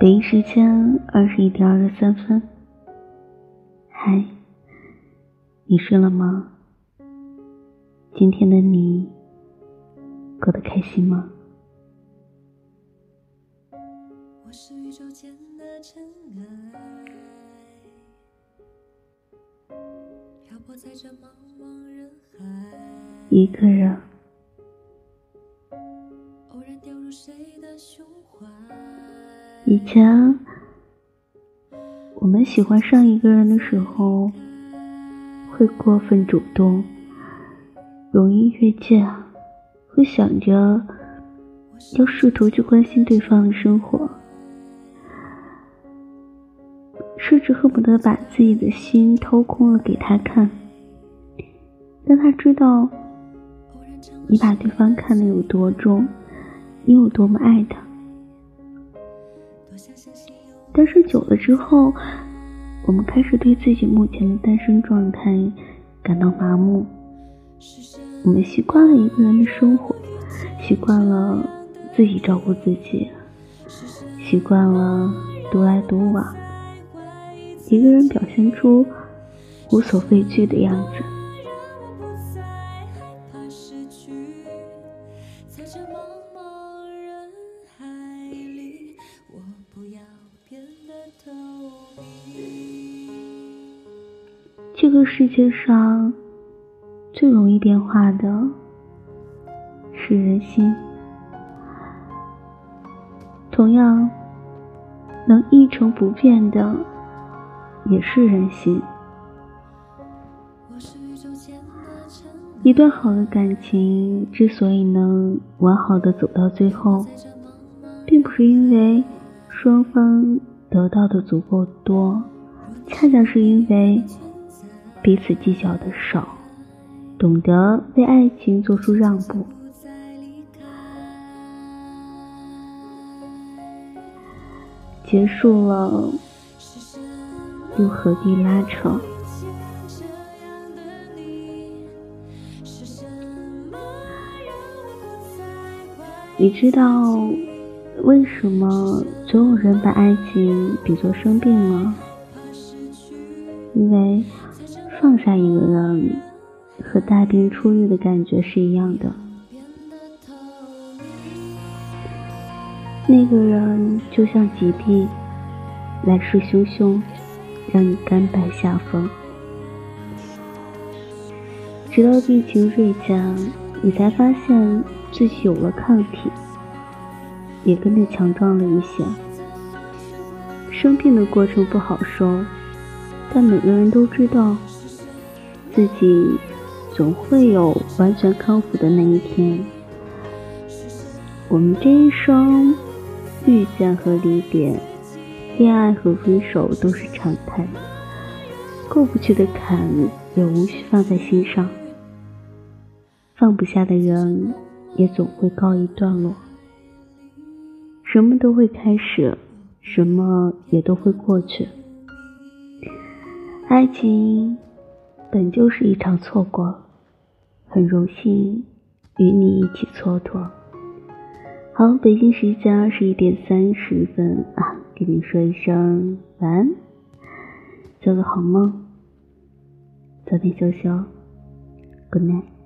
北京时间二十一点二十三分。嗨，你睡了吗？今天的你过得开心吗？我是宇宙间的尘埃，漂泊在这茫茫人海。一个人。以前，我们喜欢上一个人的时候，会过分主动，容易越界，会想着要试图去关心对方的生活，甚至恨不得把自己的心掏空了给他看，让他知道你把对方看得有多重，你有多么爱他。但是久了之后，我们开始对自己目前的单身状态感到麻木。我们习惯了一个人的生活，习惯了自己照顾自己，习惯了独来独往，一个人表现出无所畏惧的样子。这个世界上最容易变化的是人心，同样能一成不变的也是人心。一段好的感情之所以能完好的走到最后，并不是因为双方得到的足够多，恰恰是因为。彼此计较的少，懂得为爱情做出让步。结束了，又何必拉扯？你知道为什么总有人把爱情比作生病吗？因为。放下一个人，和大病初愈的感觉是一样的。那个人就像疾病，来势汹汹，让你甘拜下风。直到病情锐减，你才发现自己有了抗体，也跟着强壮了一些。生病的过程不好说，但每个人都知道。自己总会有完全康复的那一天。我们这一生遇见和离别，恋爱和分手都是常态。过不去的坎也无需放在心上，放不下的人也总会告一段落。什么都会开始，什么也都会过去。爱情。本就是一场错过，很荣幸与你一起蹉跎。好，北京时间二十一点三十分啊，跟你说一声晚安，做个好梦，早点休息哦，Good night。